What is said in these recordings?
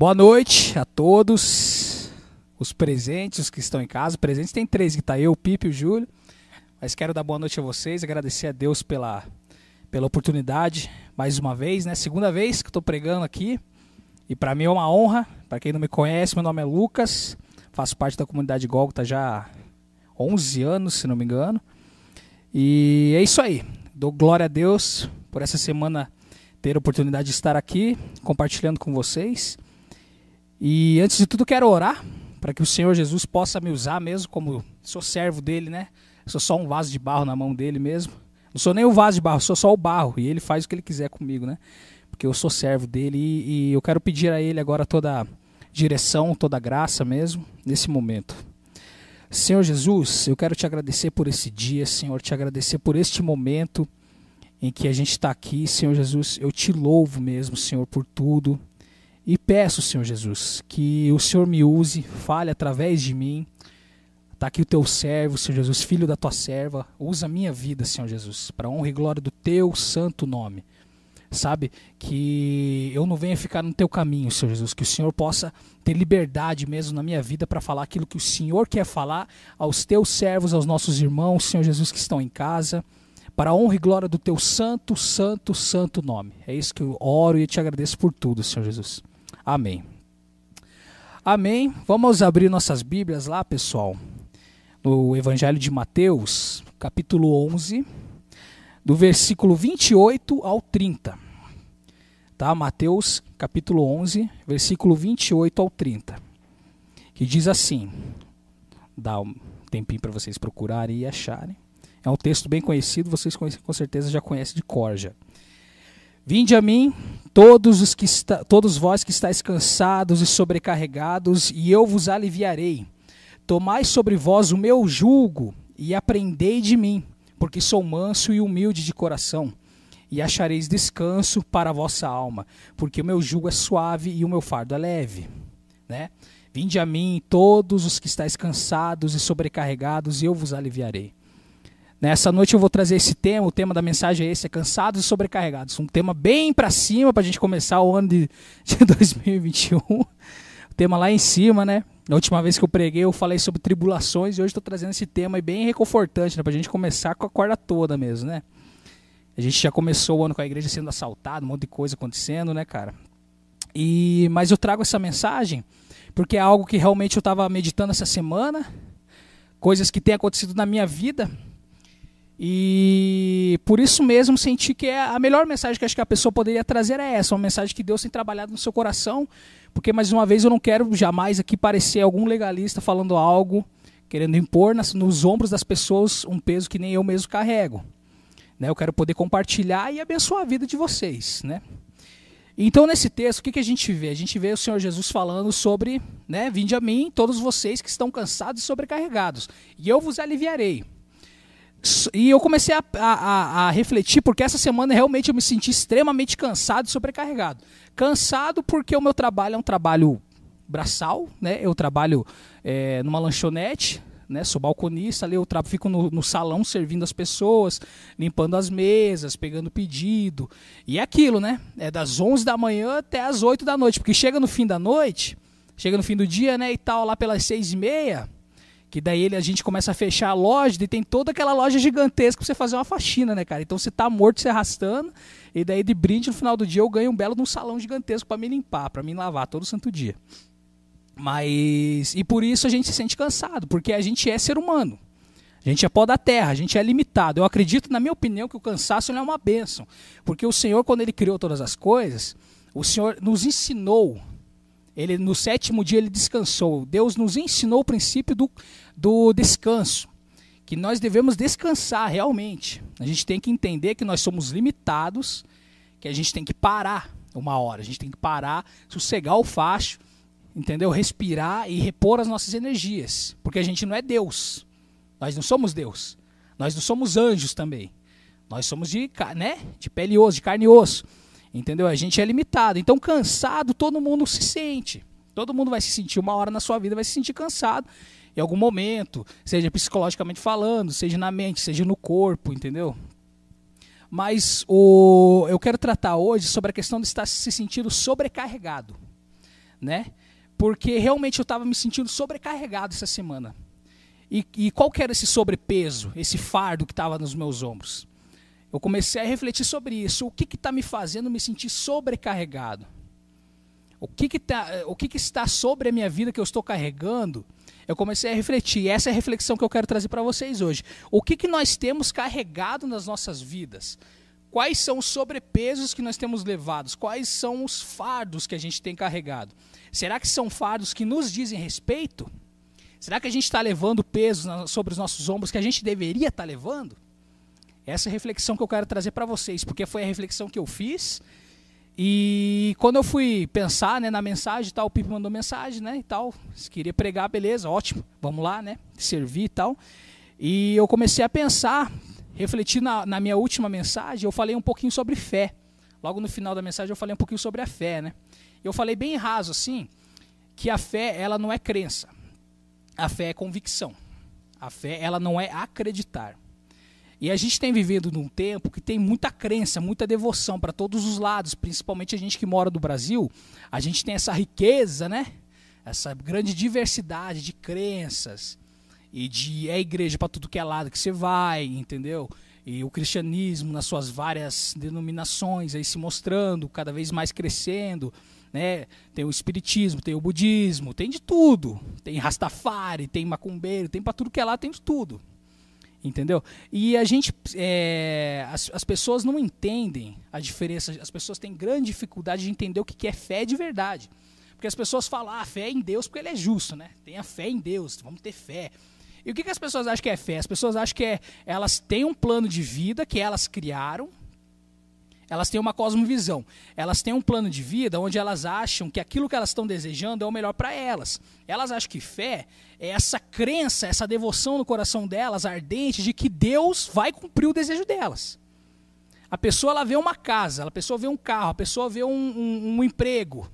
Boa noite a todos os presentes, os que estão em casa. Presentes tem três, que tá eu, o Pipe e o Júlio. Mas quero dar boa noite a vocês, agradecer a Deus pela, pela oportunidade, mais uma vez, né? Segunda vez que estou pregando aqui. E para mim é uma honra. Para quem não me conhece, meu nome é Lucas. Faço parte da comunidade Gólgota já há 11 anos, se não me engano. E é isso aí. Dou glória a Deus por essa semana ter a oportunidade de estar aqui compartilhando com vocês. E antes de tudo, quero orar para que o Senhor Jesus possa me usar mesmo como sou servo dele, né? sou só um vaso de barro na mão dele mesmo. Não sou nem o vaso de barro, sou só o barro e ele faz o que ele quiser comigo, né? Porque eu sou servo dele e, e eu quero pedir a ele agora toda direção, toda graça mesmo nesse momento. Senhor Jesus, eu quero te agradecer por esse dia, Senhor, te agradecer por este momento em que a gente está aqui, Senhor Jesus. Eu te louvo mesmo, Senhor, por tudo. E peço, Senhor Jesus, que o Senhor me use, fale através de mim. Está aqui o teu servo, Senhor Jesus, filho da tua serva. Usa a minha vida, Senhor Jesus, para honra e glória do teu santo nome. Sabe, que eu não venha ficar no teu caminho, Senhor Jesus, que o Senhor possa ter liberdade mesmo na minha vida para falar aquilo que o Senhor quer falar aos teus servos, aos nossos irmãos, Senhor Jesus, que estão em casa para a honra e glória do teu santo, santo, santo nome. É isso que eu oro e te agradeço por tudo, Senhor Jesus. Amém. Amém. Vamos abrir nossas Bíblias lá, pessoal. No Evangelho de Mateus, capítulo 11, do versículo 28 ao 30. Tá? Mateus, capítulo 11, versículo 28 ao 30. Que diz assim: dá um tempinho para vocês procurarem e acharem. É um texto bem conhecido, vocês com certeza já conhecem de cor já. Vinde a mim, todos, os que está, todos vós que estáis cansados e sobrecarregados, e eu vos aliviarei. Tomai sobre vós o meu jugo e aprendei de mim, porque sou manso e humilde de coração, e achareis descanso para a vossa alma, porque o meu jugo é suave e o meu fardo é leve. Né? Vinde a mim, todos os que estáis cansados e sobrecarregados, e eu vos aliviarei. Nessa noite eu vou trazer esse tema, o tema da mensagem é esse, é cansados e sobrecarregados. Um tema bem para cima para a gente começar o ano de, de 2021. O tema lá em cima, né? Na última vez que eu preguei eu falei sobre tribulações e hoje estou trazendo esse tema bem reconfortante, né? Para a gente começar com a corda toda mesmo, né? A gente já começou o ano com a igreja sendo assaltada, um monte de coisa acontecendo, né, cara? E mas eu trago essa mensagem porque é algo que realmente eu estava meditando essa semana, coisas que têm acontecido na minha vida e por isso mesmo senti que é a melhor mensagem que acho que a pessoa poderia trazer é essa, uma mensagem que Deus tem trabalhado no seu coração, porque mais uma vez eu não quero jamais aqui parecer algum legalista falando algo, querendo impor nas, nos ombros das pessoas um peso que nem eu mesmo carrego. Né? Eu quero poder compartilhar e abençoar a vida de vocês, né? Então, nesse texto, o que, que a gente vê? A gente vê o Senhor Jesus falando sobre, né, vinde a mim, todos vocês que estão cansados e sobrecarregados, e eu vos aliviarei. E eu comecei a, a, a, refletir, porque essa semana realmente eu me senti extremamente cansado e sobrecarregado. Cansado porque o meu trabalho é um trabalho braçal, né? Eu trabalho é, numa lanchonete, né? Sou balconista, ali eu fico no, no, salão servindo as pessoas, limpando as mesas, pegando pedido. E é aquilo, né? É das 11 da manhã até as 8 da noite, porque chega no fim da noite, chega no fim do dia, né? E tal, lá pelas 6 e meia que daí ele, a gente começa a fechar a loja e tem toda aquela loja gigantesca pra você fazer uma faxina, né, cara? Então você tá morto se arrastando, e daí de brinde no final do dia eu ganho um belo num salão gigantesco para me limpar, para me lavar todo santo dia. Mas. E por isso a gente se sente cansado, porque a gente é ser humano. A gente é pó da terra, a gente é limitado. Eu acredito, na minha opinião, que o cansaço é uma bênção. Porque o Senhor, quando ele criou todas as coisas, o Senhor nos ensinou ele no sétimo dia ele descansou. Deus nos ensinou o princípio do, do descanso, que nós devemos descansar realmente. A gente tem que entender que nós somos limitados, que a gente tem que parar uma hora, a gente tem que parar, sossegar o facho, entendeu? Respirar e repor as nossas energias, porque a gente não é Deus. Nós não somos Deus. Nós não somos anjos também. Nós somos de, né, de pele e osso, de carne e osso. Entendeu? A gente é limitado. Então, cansado, todo mundo se sente. Todo mundo vai se sentir uma hora na sua vida, vai se sentir cansado em algum momento, seja psicologicamente falando, seja na mente, seja no corpo, entendeu? Mas o, eu quero tratar hoje sobre a questão de estar se sentindo sobrecarregado. né? Porque realmente eu estava me sentindo sobrecarregado essa semana. E, e qual que era esse sobrepeso, esse fardo que estava nos meus ombros? Eu comecei a refletir sobre isso. O que está me fazendo me sentir sobrecarregado? O que, que, tá, o que, que está sobre a minha vida que eu estou carregando? Eu comecei a refletir. Essa é a reflexão que eu quero trazer para vocês hoje. O que, que nós temos carregado nas nossas vidas? Quais são os sobrepesos que nós temos levados? Quais são os fardos que a gente tem carregado? Será que são fardos que nos dizem respeito? Será que a gente está levando peso sobre os nossos ombros que a gente deveria estar tá levando? Essa é a reflexão que eu quero trazer para vocês, porque foi a reflexão que eu fiz. E quando eu fui pensar né, na mensagem, tal, o Pipe mandou mensagem, né, e tal. Se queria pregar, beleza, ótimo, vamos lá, né, servir e tal. E eu comecei a pensar, refletir na, na minha última mensagem, eu falei um pouquinho sobre fé. Logo no final da mensagem eu falei um pouquinho sobre a fé, né. Eu falei bem raso assim, que a fé ela não é crença, a fé é convicção. A fé ela não é acreditar. E a gente tem vivido num tempo que tem muita crença, muita devoção para todos os lados, principalmente a gente que mora do Brasil. A gente tem essa riqueza, né? Essa grande diversidade de crenças e de é igreja para tudo que é lado que você vai, entendeu? E o cristianismo nas suas várias denominações aí se mostrando, cada vez mais crescendo, né? Tem o espiritismo, tem o budismo, tem de tudo. Tem Rastafari, tem macumbeiro, tem para tudo que é lá, tem de tudo entendeu? E a gente, é, as, as pessoas não entendem a diferença, as pessoas têm grande dificuldade de entender o que é fé de verdade. Porque as pessoas falam, ah, fé em Deus porque ele é justo, né? Tenha fé em Deus, vamos ter fé. E o que, que as pessoas acham que é fé? As pessoas acham que é, elas têm um plano de vida que elas criaram, elas têm uma cosmovisão. Elas têm um plano de vida onde elas acham que aquilo que elas estão desejando é o melhor para elas. Elas acham que fé é essa crença, essa devoção no coração delas, ardente, de que Deus vai cumprir o desejo delas. A pessoa ela vê uma casa, a pessoa vê um carro, a pessoa vê um, um, um emprego.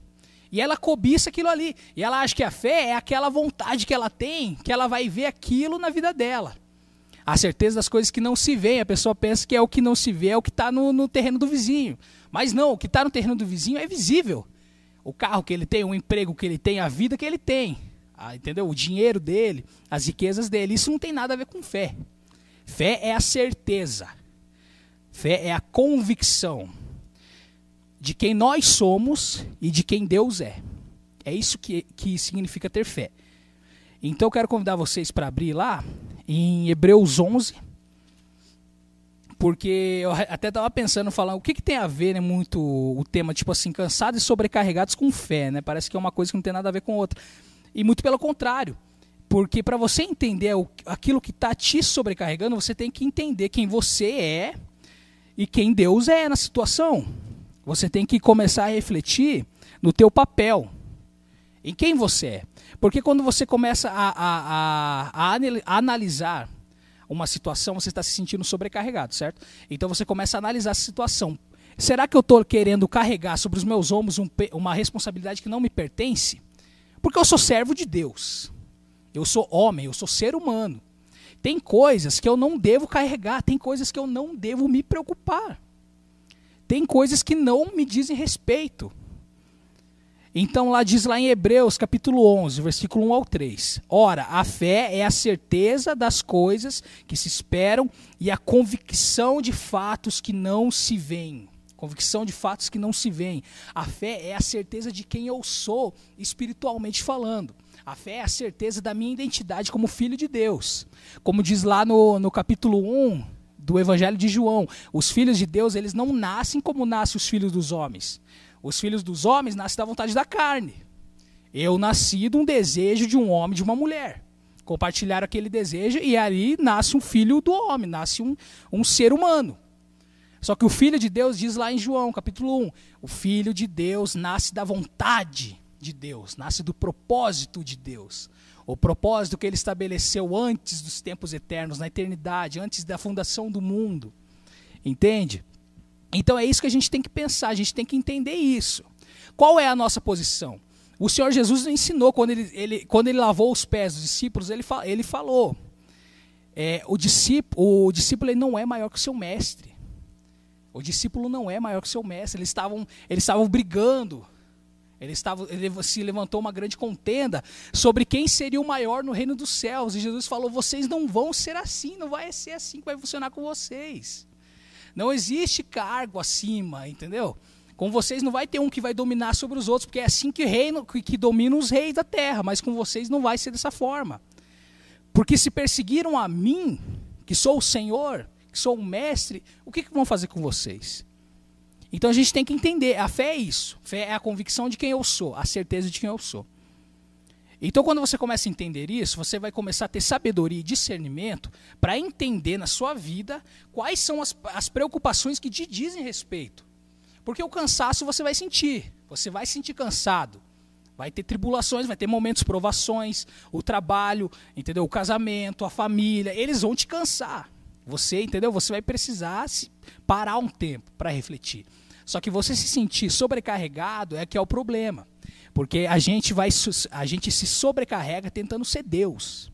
E ela cobiça aquilo ali. E ela acha que a fé é aquela vontade que ela tem, que ela vai ver aquilo na vida dela a certeza das coisas que não se vê. A pessoa pensa que é o que não se vê, é o que está no, no, terreno do vizinho. Mas não, o que está no terreno do vizinho é visível. O carro que ele tem, o emprego que ele tem, a vida que ele tem. Ah, entendeu? O dinheiro dele, as riquezas dele. Isso não tem nada a ver com fé. Fé é a certeza. Fé é a convicção de quem nós somos e de quem Deus é. É isso que, que significa ter fé. Então eu quero convidar vocês para abrir lá em Hebreus 11, porque eu até estava pensando, falando, o que, que tem a ver né, muito o tema, tipo assim, cansados e sobrecarregados com fé, né? Parece que é uma coisa que não tem nada a ver com outra. E muito pelo contrário, porque para você entender o, aquilo que está te sobrecarregando, você tem que entender quem você é e quem Deus é na situação. Você tem que começar a refletir no teu papel, em quem você é. Porque quando você começa a, a, a, a analisar uma situação, você está se sentindo sobrecarregado, certo? Então você começa a analisar essa situação. Será que eu estou querendo carregar sobre os meus ombros um, uma responsabilidade que não me pertence? Porque eu sou servo de Deus. Eu sou homem, eu sou ser humano. Tem coisas que eu não devo carregar, tem coisas que eu não devo me preocupar. Tem coisas que não me dizem respeito. Então lá diz lá em Hebreus, capítulo 11, versículo 1 ao 3. Ora, a fé é a certeza das coisas que se esperam e a convicção de fatos que não se veem. Convicção de fatos que não se veem. A fé é a certeza de quem eu sou, espiritualmente falando. A fé é a certeza da minha identidade como filho de Deus. Como diz lá no, no capítulo 1 do Evangelho de João, os filhos de Deus, eles não nascem como nascem os filhos dos homens os filhos dos homens nascem da vontade da carne. Eu nasci de um desejo de um homem e de uma mulher. Compartilharam aquele desejo e ali nasce um filho do homem, nasce um, um ser humano. Só que o Filho de Deus diz lá em João, capítulo 1, o Filho de Deus nasce da vontade de Deus, nasce do propósito de Deus. O propósito que ele estabeleceu antes dos tempos eternos, na eternidade, antes da fundação do mundo. Entende? Então é isso que a gente tem que pensar, a gente tem que entender isso. Qual é a nossa posição? O Senhor Jesus ensinou, quando ele, ele, quando ele lavou os pés dos discípulos, ele, ele falou: é, o discípulo, o discípulo ele não é maior que o seu mestre. O discípulo não é maior que o seu mestre. Eles estavam, eles estavam brigando. Ele, estava, ele se levantou uma grande contenda sobre quem seria o maior no reino dos céus. E Jesus falou: vocês não vão ser assim, não vai ser assim que vai funcionar com vocês. Não existe cargo acima, entendeu? Com vocês não vai ter um que vai dominar sobre os outros, porque é assim que, reino, que, dominam os reis da terra, mas com vocês não vai ser dessa forma. Porque se perseguiram a mim, que sou o Senhor, que sou o mestre, o que, que vão fazer com vocês? Então a gente tem que entender, a fé é isso. Fé é a convicção de quem eu sou, a certeza de quem eu sou. Então, quando você começa a entender isso, você vai começar a ter sabedoria e discernimento para entender na sua vida quais são as, as preocupações que te dizem respeito. Porque o cansaço você vai sentir, você vai sentir cansado. Vai ter tribulações, vai ter momentos, provações, o trabalho, entendeu? O casamento, a família, eles vão te cansar. Você, entendeu? Você vai precisar parar um tempo para refletir. Só que você se sentir sobrecarregado é que é o problema. Porque a gente vai a gente se sobrecarrega tentando ser Deus.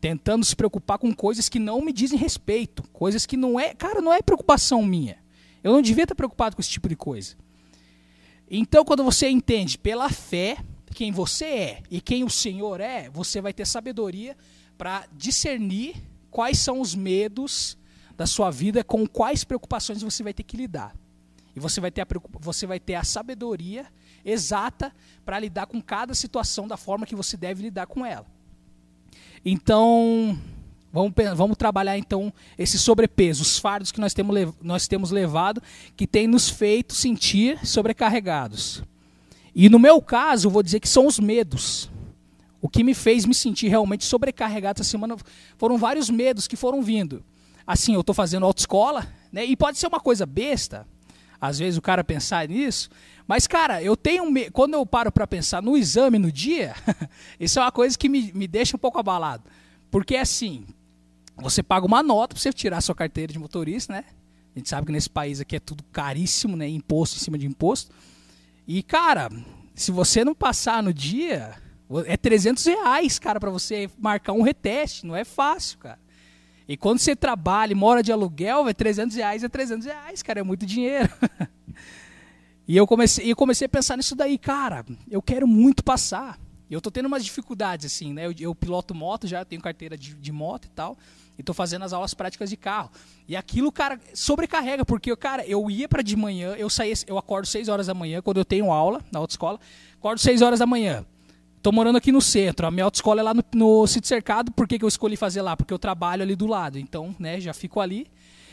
Tentando se preocupar com coisas que não me dizem respeito, coisas que não é, cara, não é preocupação minha. Eu não devia estar preocupado com esse tipo de coisa. Então, quando você entende pela fé quem você é e quem o Senhor é, você vai ter sabedoria para discernir quais são os medos da sua vida, com quais preocupações você vai ter que lidar. E você vai ter a, você vai ter a sabedoria exata para lidar com cada situação da forma que você deve lidar com ela. Então, vamos, vamos trabalhar então esse sobrepeso, os fardos que nós temos, nós temos levado, que tem nos feito sentir sobrecarregados. E no meu caso, eu vou dizer que são os medos. O que me fez me sentir realmente sobrecarregado essa semana foram vários medos que foram vindo. Assim, eu estou fazendo autoescola, né? E pode ser uma coisa besta, às vezes o cara pensar nisso. Mas, cara, eu tenho. Me... Quando eu paro para pensar no exame no dia, isso é uma coisa que me, me deixa um pouco abalado. Porque, assim, você paga uma nota para você tirar sua carteira de motorista, né? A gente sabe que nesse país aqui é tudo caríssimo, né? Imposto em cima de imposto. E, cara, se você não passar no dia, é 300 reais, cara, para você marcar um reteste. Não é fácil, cara. E quando você trabalha e mora de aluguel, é 300 reais, é 300 reais, cara, é muito dinheiro. e eu comecei, eu comecei a pensar nisso daí, cara, eu quero muito passar. Eu tô tendo umas dificuldades, assim, né? Eu, eu piloto moto já, tenho carteira de, de moto e tal, e tô fazendo as aulas práticas de carro. E aquilo, cara, sobrecarrega, porque, cara, eu ia para de manhã, eu saía, eu acordo 6 horas da manhã, quando eu tenho aula na autoescola, acordo 6 horas da manhã. Tô morando aqui no centro. A minha autoescola é lá no, no sítio cercado. Por que, que eu escolhi fazer lá? Porque eu trabalho ali do lado. Então, né, já fico ali.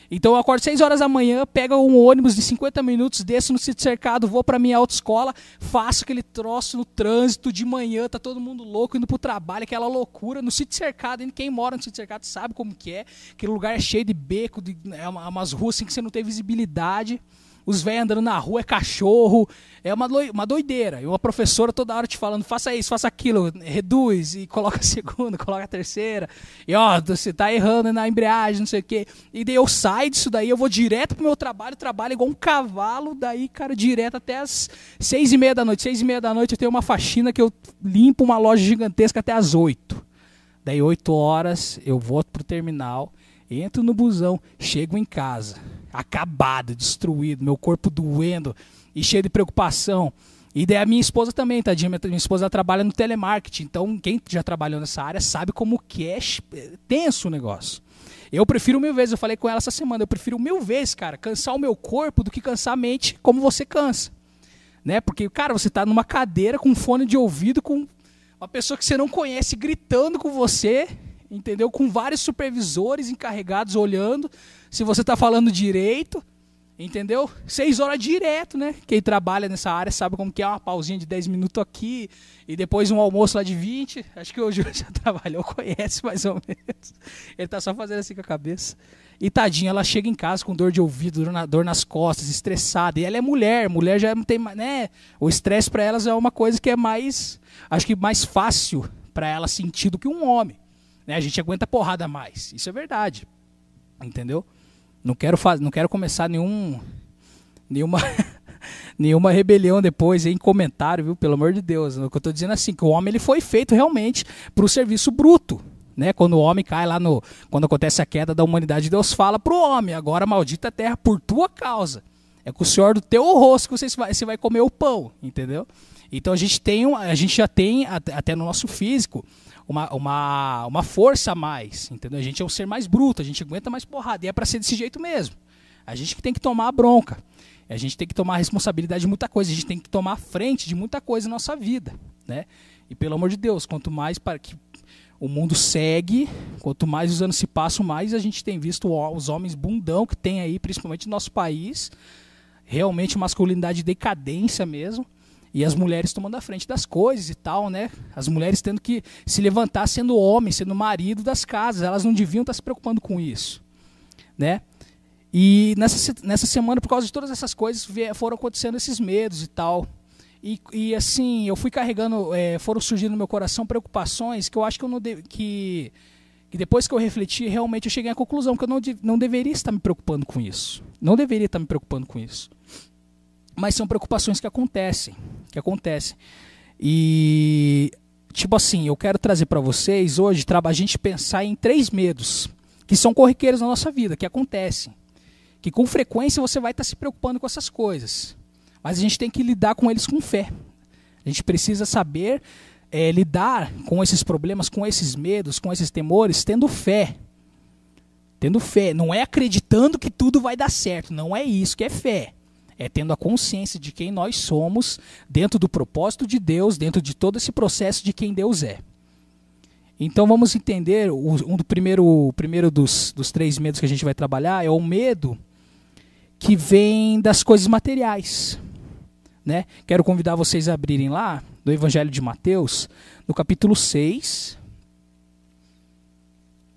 Então eu acordo 6 horas da manhã, pego um ônibus de 50 minutos, desço no sítio cercado, vou para minha autoescola, faço aquele troço no trânsito de manhã, tá todo mundo louco indo pro trabalho, aquela loucura no sítio cercado. Quem mora no sítio cercado sabe como que é. Aquele lugar é cheio de beco, de, é umas ruas assim que você não tem visibilidade os velhos andando na rua, é cachorro, é uma, uma doideira. E uma professora toda hora te falando, faça isso, faça aquilo, reduz, e coloca a segunda, coloca a terceira, e ó, você tá errando na embreagem, não sei o quê. E daí eu saio disso daí, eu vou direto pro meu trabalho, trabalho igual um cavalo, daí, cara, direto até as seis e meia da noite. Seis e meia da noite eu tenho uma faxina que eu limpo uma loja gigantesca até as oito. Daí oito horas eu volto pro terminal, entro no busão, chego em casa acabado, destruído, meu corpo doendo e cheio de preocupação. E daí a minha esposa também, tadinha, minha esposa trabalha no telemarketing, então quem já trabalhou nessa área sabe como que é tenso o negócio. Eu prefiro mil vezes, eu falei com ela essa semana, eu prefiro mil vezes, cara, cansar o meu corpo do que cansar a mente como você cansa. Né? Porque, cara, você está numa cadeira com um fone de ouvido com uma pessoa que você não conhece gritando com você, entendeu? Com vários supervisores encarregados olhando se você está falando direito, entendeu? Seis horas direto, né? Quem trabalha nessa área sabe como que é uma pausinha de 10 minutos aqui e depois um almoço lá de 20. Acho que o Júlio já trabalhou, conhece mais ou menos. Ele tá só fazendo assim com a cabeça. E tadinha, ela chega em casa com dor de ouvido, dor, na, dor nas costas, estressada. E ela é mulher, mulher já tem, né? O estresse para elas é uma coisa que é mais, acho que mais fácil para ela sentir do que um homem. Né? A gente aguenta porrada mais. Isso é verdade. Entendeu? Não quero fazer, não quero começar nenhum nenhuma nenhuma rebelião depois em comentário, viu? Pelo amor de Deus. O que eu estou dizendo é assim, que o homem ele foi feito realmente para o serviço bruto. Né? Quando o homem cai lá no. Quando acontece a queda da humanidade, Deus fala para o homem: agora maldita terra por tua causa. É com o Senhor do teu rosto que você vai, você vai comer o pão, entendeu? Então a gente tem, a gente já tem até no nosso físico uma, uma, uma força a mais, entendeu? A gente é um ser mais bruto, a gente aguenta mais porrada e é para ser desse jeito mesmo. A gente que tem que tomar a bronca. A gente tem que tomar a responsabilidade de muita coisa, a gente tem que tomar a frente de muita coisa na nossa vida, né? E pelo amor de Deus, quanto mais para que o mundo segue, quanto mais os anos se passam, mais a gente tem visto os homens bundão que tem aí, principalmente no nosso país, realmente masculinidade de decadência mesmo, e as mulheres tomando a frente das coisas e tal, né? As mulheres tendo que se levantar sendo homem, sendo marido das casas, elas não deviam estar se preocupando com isso, né? E nessa, nessa semana, por causa de todas essas coisas, foram acontecendo esses medos e tal. E, e assim, eu fui carregando, é, foram surgindo no meu coração preocupações que eu acho que eu não de, que, que depois que eu refleti, realmente eu cheguei à conclusão que eu não, de, não deveria estar me preocupando com isso. Não deveria estar me preocupando com isso. Mas são preocupações que acontecem, que acontecem. E tipo assim, eu quero trazer para vocês hoje a gente pensar em três medos que são corriqueiros na nossa vida, que acontecem que com frequência você vai estar se preocupando com essas coisas. Mas a gente tem que lidar com eles com fé. A gente precisa saber é, lidar com esses problemas, com esses medos, com esses temores, tendo fé. Tendo fé. Não é acreditando que tudo vai dar certo. Não é isso que é fé. É tendo a consciência de quem nós somos, dentro do propósito de Deus, dentro de todo esse processo de quem Deus é. Então vamos entender, um do primeiro, o primeiro dos, dos três medos que a gente vai trabalhar é o medo que vem das coisas materiais. Né? Quero convidar vocês a abrirem lá, do Evangelho de Mateus, no capítulo 6.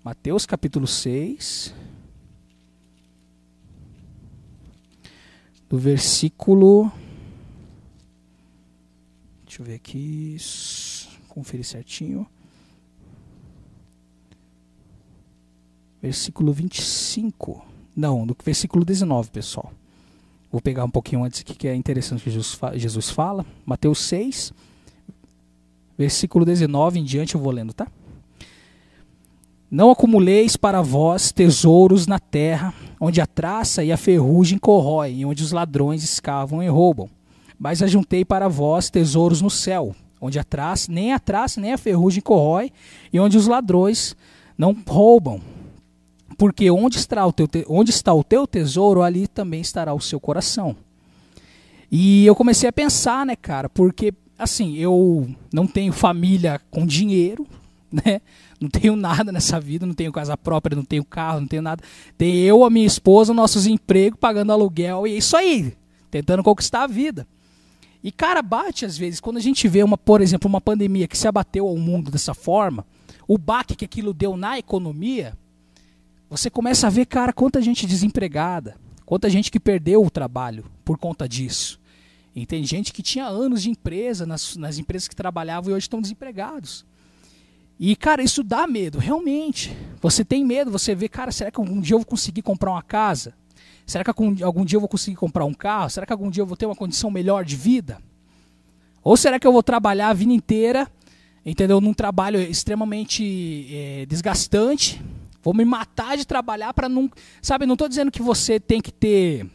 Mateus, capítulo 6. Do versículo. Deixa eu ver aqui. Conferir certinho. Versículo 25. Não, do versículo 19, pessoal. Vou pegar um pouquinho antes aqui que é interessante que Jesus, Jesus fala. Mateus 6, versículo 19 em diante eu vou lendo, tá? Não acumuleis para vós tesouros na terra, onde a traça e a ferrugem corroem, e onde os ladrões escavam e roubam. Mas ajuntei para vós tesouros no céu, onde a traça, nem a traça nem a ferrugem corrói, e onde os ladrões não roubam. Porque onde está, o teu onde está o teu tesouro, ali também estará o seu coração. E eu comecei a pensar, né, cara, porque assim, eu não tenho família com dinheiro, né? Não tenho nada nessa vida, não tenho casa própria, não tenho carro, não tenho nada. Tem eu, a minha esposa, nossos empregos, pagando aluguel, e é isso aí, tentando conquistar a vida. E cara, bate às vezes, quando a gente vê uma, por exemplo, uma pandemia que se abateu ao mundo dessa forma, o baque que aquilo deu na economia, você começa a ver, cara, quanta gente desempregada, quanta gente que perdeu o trabalho por conta disso. E tem gente que tinha anos de empresa nas, nas empresas que trabalhavam e hoje estão desempregados. E, cara, isso dá medo, realmente. Você tem medo, você vê, cara, será que algum dia eu vou conseguir comprar uma casa? Será que algum, algum dia eu vou conseguir comprar um carro? Será que algum dia eu vou ter uma condição melhor de vida? Ou será que eu vou trabalhar a vida inteira, entendeu? Num trabalho extremamente é, desgastante, Vou me matar de trabalhar para não, sabe, não estou dizendo que você tem que ter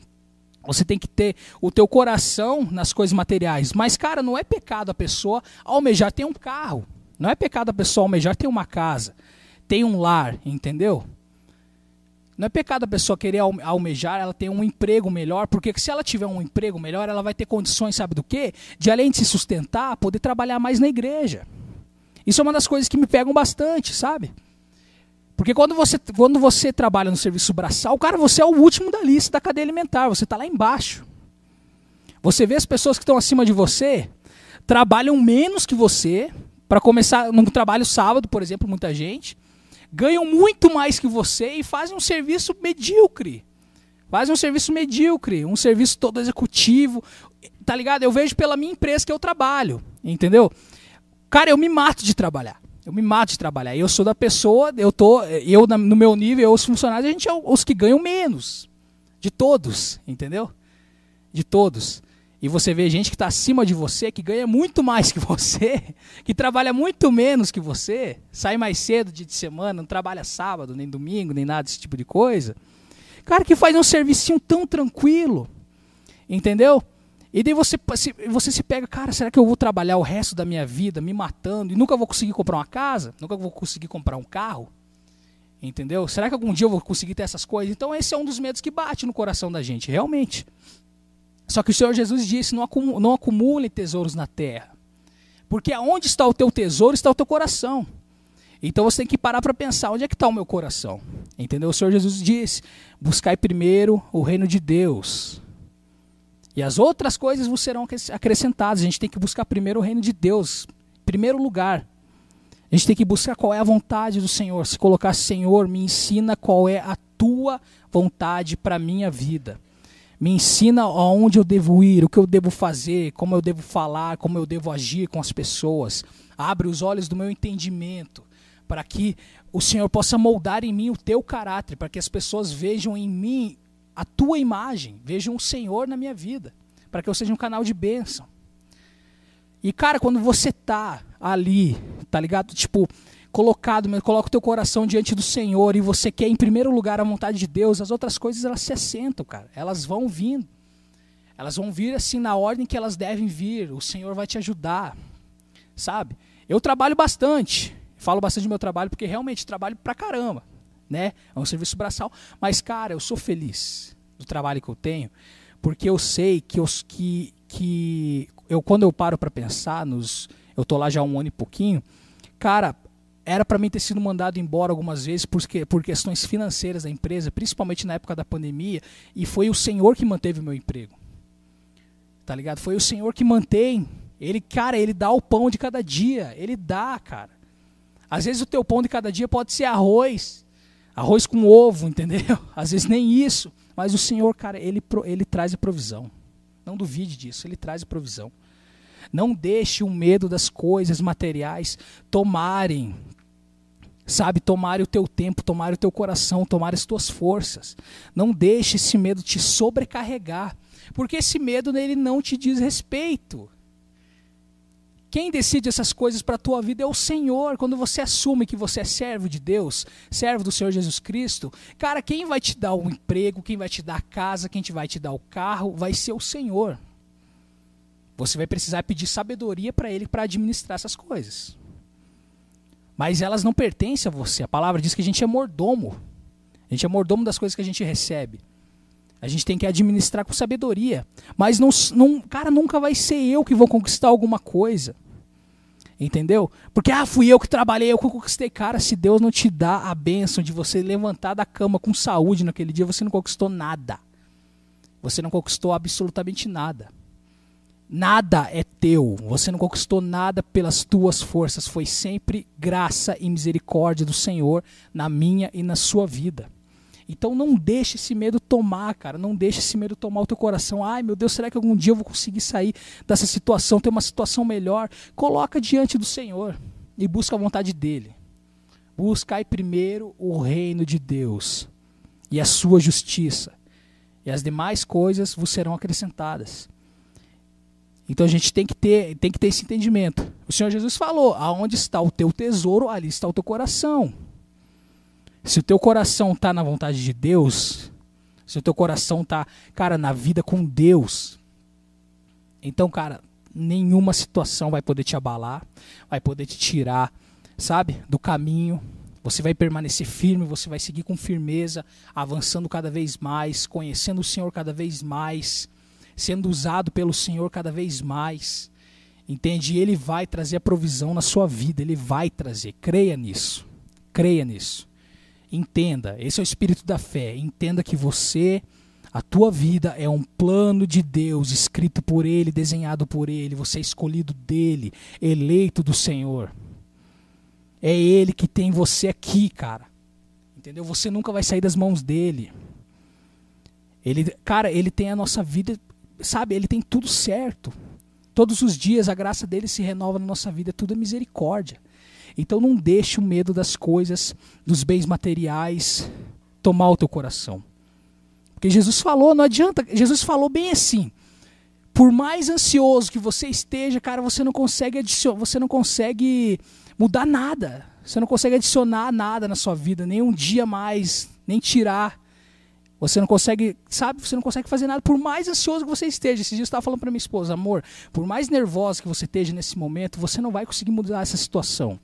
você tem que ter o teu coração nas coisas materiais, mas cara, não é pecado a pessoa almejar ter um carro. Não é pecado a pessoa almejar ter uma casa, ter um lar, entendeu? Não é pecado a pessoa querer almejar ela ter um emprego melhor, porque se ela tiver um emprego melhor, ela vai ter condições, sabe do quê? De além de se sustentar, poder trabalhar mais na igreja. Isso é uma das coisas que me pegam bastante, sabe? Porque quando você, quando você trabalha no serviço braçal, cara, você é o último da lista da cadeia alimentar, você está lá embaixo. Você vê as pessoas que estão acima de você, trabalham menos que você, para começar num trabalho sábado, por exemplo, muita gente, ganham muito mais que você e fazem um serviço medíocre. Fazem um serviço medíocre, um serviço todo executivo. Tá ligado? Eu vejo pela minha empresa que eu trabalho, entendeu? Cara, eu me mato de trabalhar. Eu me mato de trabalhar. Eu sou da pessoa, eu tô, eu no meu nível, eu, os funcionários, a gente é os que ganham menos. De todos, entendeu? De todos. E você vê gente que está acima de você, que ganha muito mais que você, que trabalha muito menos que você, sai mais cedo de semana, não trabalha sábado, nem domingo, nem nada desse tipo de coisa. Cara, que faz um serviço tão tranquilo, entendeu? E daí você, você se pega, cara, será que eu vou trabalhar o resto da minha vida me matando e nunca vou conseguir comprar uma casa? Nunca vou conseguir comprar um carro? Entendeu? Será que algum dia eu vou conseguir ter essas coisas? Então esse é um dos medos que bate no coração da gente, realmente. Só que o Senhor Jesus disse: não, acumule, não acumule tesouros na terra. Porque aonde está o teu tesouro está o teu coração. Então você tem que parar para pensar: onde é que está o meu coração? Entendeu? O Senhor Jesus disse: buscai primeiro o reino de Deus. E as outras coisas vos serão acrescentadas. A gente tem que buscar primeiro o reino de Deus, primeiro lugar. A gente tem que buscar qual é a vontade do Senhor. Se colocar, Senhor, me ensina qual é a tua vontade para minha vida. Me ensina aonde eu devo ir, o que eu devo fazer, como eu devo falar, como eu devo agir com as pessoas. Abre os olhos do meu entendimento para que o Senhor possa moldar em mim o teu caráter, para que as pessoas vejam em mim a tua imagem, vejam o Senhor na minha vida, para que eu seja um canal de bênção. E cara, quando você tá ali, tá ligado? Tipo, colocado, coloca o teu coração diante do Senhor e você quer em primeiro lugar a vontade de Deus, as outras coisas elas se assentam, cara. Elas vão vindo. Elas vão vir assim na ordem que elas devem vir. O Senhor vai te ajudar. Sabe? Eu trabalho bastante. Falo bastante do meu trabalho porque realmente trabalho pra caramba, né? É um serviço braçal, mas cara, eu sou feliz do trabalho que eu tenho, porque eu sei que os que que eu quando eu paro para pensar nos eu tô lá já um ano e pouquinho, cara, era para mim ter sido mandado embora algumas vezes porque, por questões financeiras da empresa, principalmente na época da pandemia, e foi o Senhor que manteve o meu emprego. Tá ligado? Foi o Senhor que mantém. Ele, cara, ele dá o pão de cada dia, ele dá, cara. Às vezes o teu pão de cada dia pode ser arroz, arroz com ovo, entendeu? Às vezes nem isso, mas o Senhor, cara, ele ele traz a provisão. Não duvide disso, ele traz a provisão. Não deixe o medo das coisas materiais tomarem, sabe, tomarem o teu tempo, tomarem o teu coração, tomarem as tuas forças. Não deixe esse medo te sobrecarregar, porque esse medo nele não te diz respeito. Quem decide essas coisas para a tua vida é o Senhor. Quando você assume que você é servo de Deus, servo do Senhor Jesus Cristo, cara, quem vai te dar o emprego, quem vai te dar a casa, quem vai te dar o carro, vai ser o Senhor. Você vai precisar pedir sabedoria para Ele para administrar essas coisas. Mas elas não pertencem a você. A palavra diz que a gente é mordomo. A gente é mordomo das coisas que a gente recebe. A gente tem que administrar com sabedoria. Mas não, não, cara, nunca vai ser eu que vou conquistar alguma coisa. Entendeu? Porque, ah, fui eu que trabalhei, eu que conquistei. Cara, se Deus não te dá a bênção de você levantar da cama com saúde naquele dia, você não conquistou nada. Você não conquistou absolutamente nada. Nada é teu. Você não conquistou nada pelas tuas forças. Foi sempre graça e misericórdia do Senhor na minha e na sua vida. Então não deixe esse medo tomar, cara. Não deixe esse medo tomar o teu coração. Ai, meu Deus, será que algum dia eu vou conseguir sair dessa situação, ter uma situação melhor? Coloca diante do Senhor e busca a vontade dele. Buscai primeiro o reino de Deus e a sua justiça, e as demais coisas vos serão acrescentadas. Então a gente tem que ter, tem que ter esse entendimento. O Senhor Jesus falou: aonde está o teu tesouro, ali está o teu coração. Se o teu coração está na vontade de Deus, se o teu coração está, cara, na vida com Deus, então, cara, nenhuma situação vai poder te abalar, vai poder te tirar, sabe, do caminho. Você vai permanecer firme, você vai seguir com firmeza, avançando cada vez mais, conhecendo o Senhor cada vez mais, sendo usado pelo Senhor cada vez mais. Entende? Ele vai trazer a provisão na sua vida, ele vai trazer. Creia nisso. Creia nisso. Entenda, esse é o espírito da fé. Entenda que você, a tua vida é um plano de Deus, escrito por Ele, desenhado por Ele. Você é escolhido dele, eleito do Senhor. É Ele que tem você aqui, cara. Entendeu? Você nunca vai sair das mãos dele. Ele, cara, ele tem a nossa vida, sabe? Ele tem tudo certo. Todos os dias a graça dele se renova na nossa vida, tudo é misericórdia. Então não deixe o medo das coisas, dos bens materiais, tomar o teu coração. Porque Jesus falou, não adianta, Jesus falou bem assim. Por mais ansioso que você esteja, cara, você não consegue adicionar, você não consegue mudar nada. Você não consegue adicionar nada na sua vida, nem um dia mais, nem tirar. Você não consegue, sabe, você não consegue fazer nada por mais ansioso que você esteja. Esses dias eu estava falando para minha esposa, amor, por mais nervosa que você esteja nesse momento, você não vai conseguir mudar essa situação.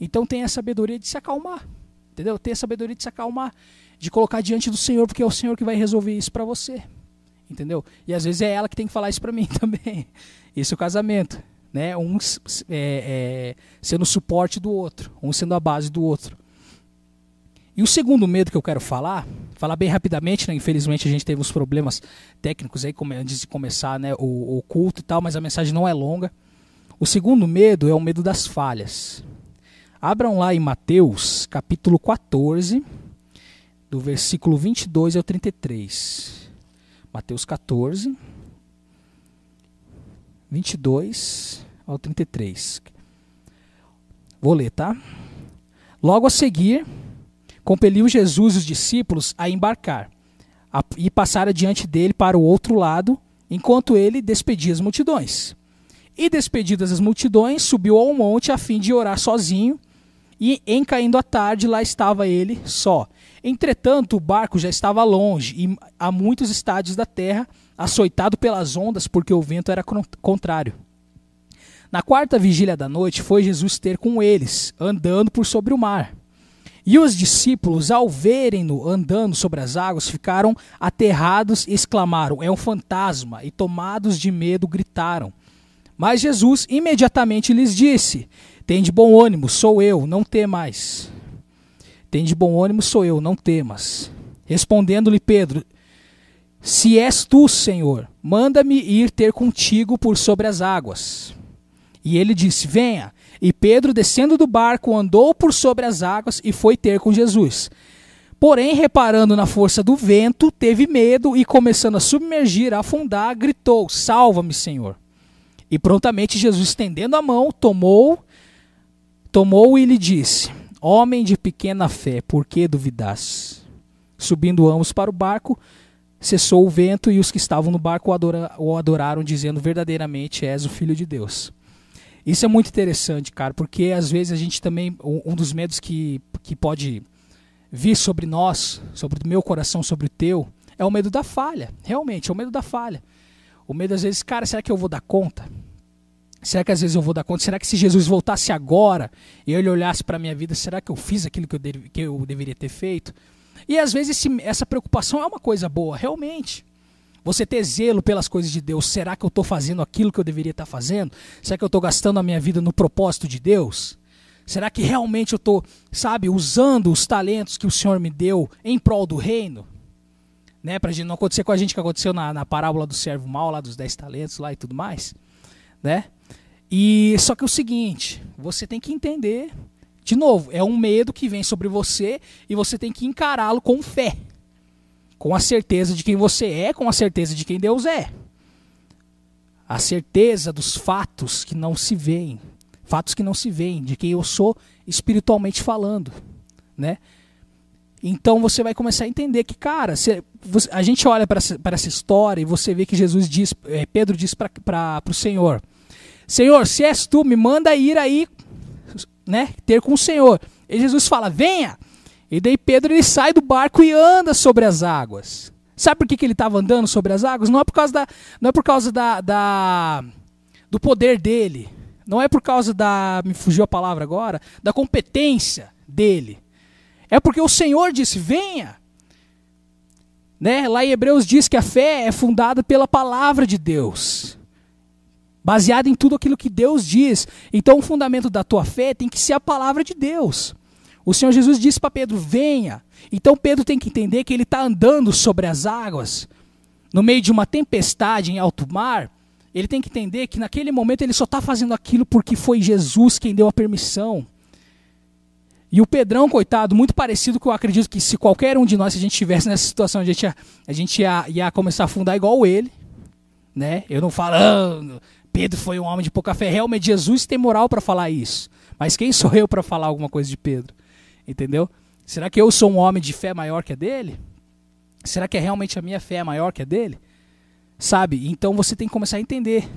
Então tenha a sabedoria de se acalmar. Entendeu? Tenha a sabedoria de se acalmar, de colocar diante do Senhor, porque é o Senhor que vai resolver isso para você. Entendeu? E às vezes é ela que tem que falar isso para mim também. Isso é o casamento, né? Um é, é, sendo o suporte do outro, um sendo a base do outro. E o segundo medo que eu quero falar, falar bem rapidamente, né? infelizmente a gente teve uns problemas técnicos aí antes de começar né, o, o culto e tal, mas a mensagem não é longa. O segundo medo é o medo das falhas. Abram lá em Mateus, capítulo 14, do versículo 22 ao 33. Mateus 14, 22 ao 33. Vou ler, tá? Logo a seguir, compeliu Jesus os discípulos a embarcar a, e passar adiante dele para o outro lado, enquanto ele despedia as multidões. E despedidas as multidões, subiu ao monte a fim de orar sozinho, e em caindo a tarde, lá estava ele só. Entretanto, o barco já estava longe, e a muitos estádios da terra, açoitado pelas ondas, porque o vento era contrário. Na quarta vigília da noite, foi Jesus ter com eles, andando por sobre o mar. E os discípulos, ao verem-no andando sobre as águas, ficaram aterrados e exclamaram: É um fantasma! E tomados de medo, gritaram. Mas Jesus imediatamente lhes disse: Tem de bom ânimo, sou eu, não temais. Tem de bom ânimo, sou eu, não temas. Respondendo-lhe Pedro: Se és tu, Senhor, manda-me ir ter contigo por sobre as águas. E ele disse: Venha. E Pedro, descendo do barco, andou por sobre as águas e foi ter com Jesus. Porém, reparando na força do vento, teve medo e, começando a submergir, a afundar, gritou: Salva-me, Senhor. E prontamente Jesus, estendendo a mão, tomou, tomou e lhe disse: Homem de pequena fé, por que duvidas? Subindo ambos para o barco, cessou o vento e os que estavam no barco o adoraram, dizendo: Verdadeiramente és o Filho de Deus. Isso é muito interessante, cara, porque às vezes a gente também. Um dos medos que, que pode vir sobre nós, sobre o meu coração, sobre o teu, é o medo da falha. Realmente, é o medo da falha. O medo, às vezes, cara, será que eu vou dar conta? Será que às vezes eu vou dar conta? Será que se Jesus voltasse agora e ele olhasse para a minha vida, será que eu fiz aquilo que eu, que eu deveria ter feito? E às vezes esse, essa preocupação é uma coisa boa, realmente. Você ter zelo pelas coisas de Deus. Será que eu estou fazendo aquilo que eu deveria estar tá fazendo? Será que eu estou gastando a minha vida no propósito de Deus? Será que realmente eu estou, sabe, usando os talentos que o Senhor me deu em prol do reino? Né, para não acontecer com a gente que aconteceu na, na parábola do servo mal, lá dos dez talentos lá e tudo mais. Né? E só que é o seguinte, você tem que entender, de novo, é um medo que vem sobre você e você tem que encará-lo com fé com a certeza de quem você é, com a certeza de quem Deus é. A certeza dos fatos que não se veem, fatos que não se veem, de quem eu sou espiritualmente falando, né? Então você vai começar a entender que, cara, você, a gente olha para essa, essa, história e você vê que Jesus diz, é, Pedro diz para o Senhor: Senhor, se és tu, me manda ir aí, né, ter com o Senhor. E Jesus fala: Venha. E daí Pedro ele sai do barco e anda sobre as águas. Sabe por que, que ele estava andando sobre as águas? Não é por causa da, não é por causa da, da, do poder dele. Não é por causa da, me fugiu a palavra agora, da competência dele. É porque o Senhor disse: venha. Né? Lá em Hebreus diz que a fé é fundada pela palavra de Deus, baseada em tudo aquilo que Deus diz. Então, o fundamento da tua fé tem que ser a palavra de Deus. O Senhor Jesus disse para Pedro: venha. Então Pedro tem que entender que ele está andando sobre as águas, no meio de uma tempestade em alto mar. Ele tem que entender que naquele momento ele só está fazendo aquilo porque foi Jesus quem deu a permissão. E o Pedrão, coitado, muito parecido com eu acredito que se qualquer um de nós, se a gente estivesse nessa situação, a gente ia, a gente ia, ia começar a afundar igual ele. Né? Eu não falando, Pedro foi um homem de pouca fé. Realmente Jesus tem moral para falar isso. Mas quem sou eu para falar alguma coisa de Pedro? Entendeu? Será que eu sou um homem de fé maior que a dele? Será que é realmente a minha fé é maior que a dele? Sabe? Então você tem que começar a entender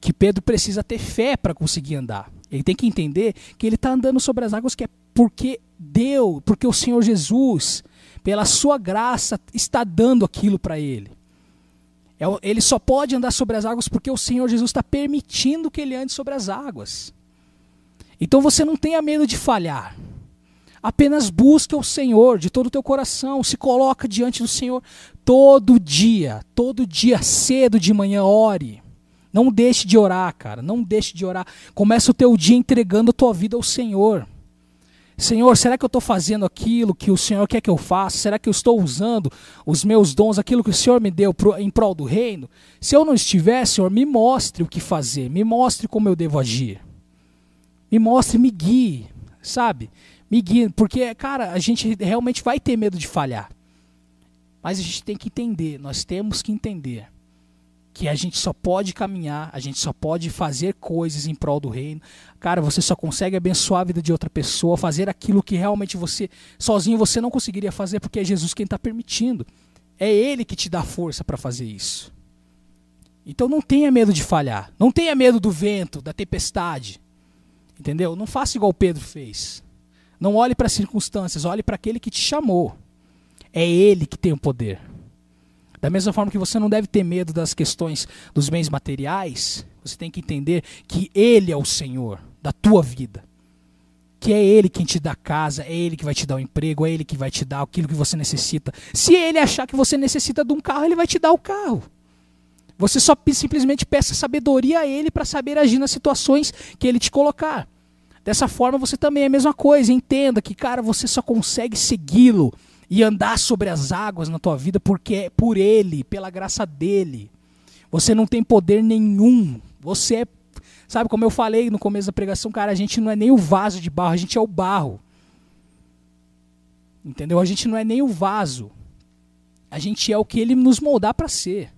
que Pedro precisa ter fé para conseguir andar. Ele tem que entender que ele está andando sobre as águas que é porque Deus, porque o Senhor Jesus pela sua graça, está dando aquilo para ele. É ele só pode andar sobre as águas porque o Senhor Jesus está permitindo que ele ande sobre as águas. Então você não tenha medo de falhar. Apenas busca o Senhor de todo o teu coração, se coloca diante do Senhor todo dia, todo dia cedo de manhã ore. Não deixe de orar, cara, não deixe de orar. Começa o teu dia entregando a tua vida ao Senhor. Senhor, será que eu estou fazendo aquilo que o Senhor quer que eu faça? Será que eu estou usando os meus dons, aquilo que o Senhor me deu em prol do reino? Se eu não estiver, Senhor, me mostre o que fazer, me mostre como eu devo agir. Me mostre, me guie, sabe? Me porque, cara, a gente realmente vai ter medo de falhar. Mas a gente tem que entender, nós temos que entender que a gente só pode caminhar, a gente só pode fazer coisas em prol do reino. Cara, você só consegue abençoar a vida de outra pessoa, fazer aquilo que realmente você sozinho você não conseguiria fazer, porque é Jesus quem está permitindo. É Ele que te dá força para fazer isso. Então não tenha medo de falhar, não tenha medo do vento, da tempestade, entendeu? Não faça igual Pedro fez. Não olhe para as circunstâncias, olhe para aquele que te chamou. É Ele que tem o poder. Da mesma forma que você não deve ter medo das questões dos bens materiais, você tem que entender que Ele é o Senhor da tua vida. Que é Ele quem te dá casa, é Ele que vai te dar o emprego, é Ele que vai te dar aquilo que você necessita. Se Ele achar que você necessita de um carro, Ele vai te dar o carro. Você só simplesmente peça sabedoria a Ele para saber agir nas situações que Ele te colocar. Dessa forma, você também é a mesma coisa. Entenda que, cara, você só consegue segui-lo e andar sobre as águas na tua vida porque é por Ele, pela graça dele. Você não tem poder nenhum. Você é, sabe como eu falei no começo da pregação, cara, a gente não é nem o vaso de barro, a gente é o barro. Entendeu? A gente não é nem o vaso. A gente é o que ele nos moldar para ser.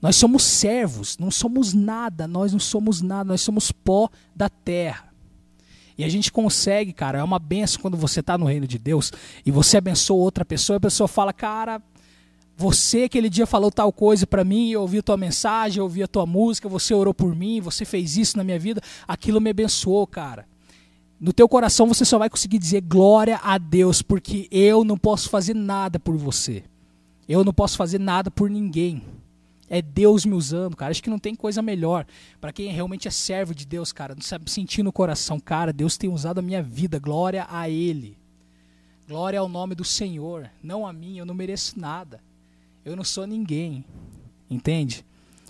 Nós somos servos, não somos nada, nós não somos nada, nós somos pó da terra. E a gente consegue, cara, é uma benção quando você está no reino de Deus e você abençoa outra pessoa e a pessoa fala, cara, você aquele dia falou tal coisa para mim, eu ouvi a tua mensagem, eu ouvi a tua música, você orou por mim, você fez isso na minha vida, aquilo me abençoou, cara. No teu coração você só vai conseguir dizer glória a Deus, porque eu não posso fazer nada por você. Eu não posso fazer nada por ninguém. É Deus me usando, cara. Acho que não tem coisa melhor. para quem realmente é servo de Deus, cara. Não sabe sentir no coração, cara. Deus tem usado a minha vida. Glória a Ele. Glória ao nome do Senhor. Não a mim. Eu não mereço nada. Eu não sou ninguém. Entende?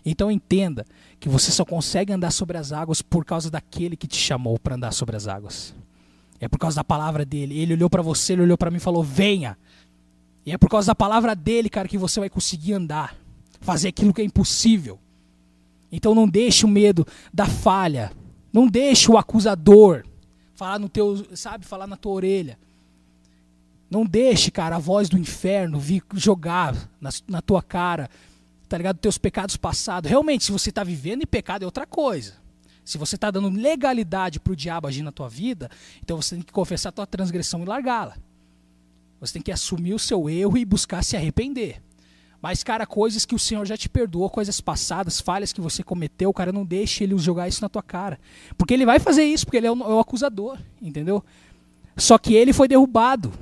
Então entenda que você só consegue andar sobre as águas por causa daquele que te chamou para andar sobre as águas. É por causa da palavra dele. Ele olhou para você, ele olhou para mim e falou: "Venha". E é por causa da palavra dele, cara, que você vai conseguir andar fazer aquilo que é impossível. Então não deixe o medo da falha. Não deixe o acusador falar no teu, sabe, falar na tua orelha. Não deixe, cara, a voz do inferno vir jogar na, na tua cara, tá ligado? Teus pecados passados. Realmente, se você está vivendo em pecado é outra coisa. Se você está dando legalidade para o diabo agir na tua vida, então você tem que confessar a tua transgressão e largá-la. Você tem que assumir o seu erro e buscar se arrepender. Mas, cara, coisas que o Senhor já te perdoou, coisas passadas, falhas que você cometeu, cara, não deixe ele jogar isso na tua cara. Porque ele vai fazer isso, porque ele é o, é o acusador, entendeu? Só que ele foi derrubado.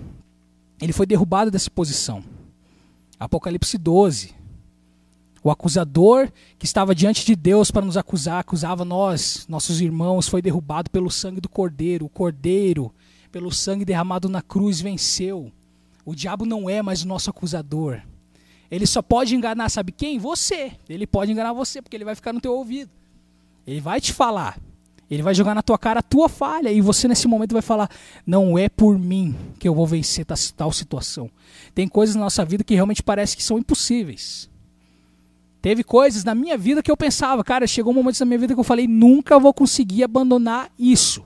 Ele foi derrubado dessa posição. Apocalipse 12. O acusador que estava diante de Deus para nos acusar, acusava nós, nossos irmãos, foi derrubado pelo sangue do Cordeiro. O Cordeiro, pelo sangue derramado na cruz, venceu. O diabo não é mais o nosso acusador. Ele só pode enganar, sabe quem? Você. Ele pode enganar você, porque ele vai ficar no teu ouvido. Ele vai te falar. Ele vai jogar na tua cara a tua falha. E você, nesse momento, vai falar: Não é por mim que eu vou vencer tal situação. Tem coisas na nossa vida que realmente parece que são impossíveis. Teve coisas na minha vida que eu pensava, cara, chegou um momento na minha vida que eu falei: Nunca vou conseguir abandonar isso.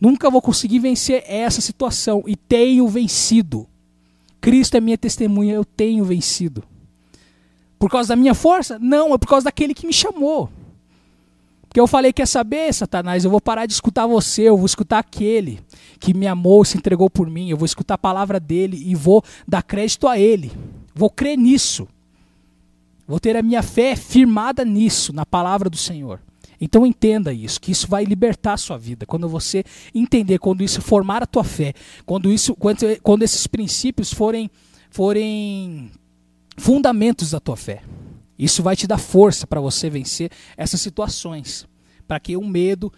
Nunca vou conseguir vencer essa situação. E tenho vencido. Cristo é minha testemunha, eu tenho vencido. Por causa da minha força? Não, é por causa daquele que me chamou. Porque eu falei, quer saber, Satanás, eu vou parar de escutar você, eu vou escutar aquele que me amou, se entregou por mim, eu vou escutar a palavra dele e vou dar crédito a ele. Vou crer nisso. Vou ter a minha fé firmada nisso, na palavra do Senhor. Então entenda isso, que isso vai libertar a sua vida. Quando você entender, quando isso formar a tua fé, quando isso, quando, quando esses princípios forem, forem fundamentos da tua fé. Isso vai te dar força para você vencer essas situações, para que o medo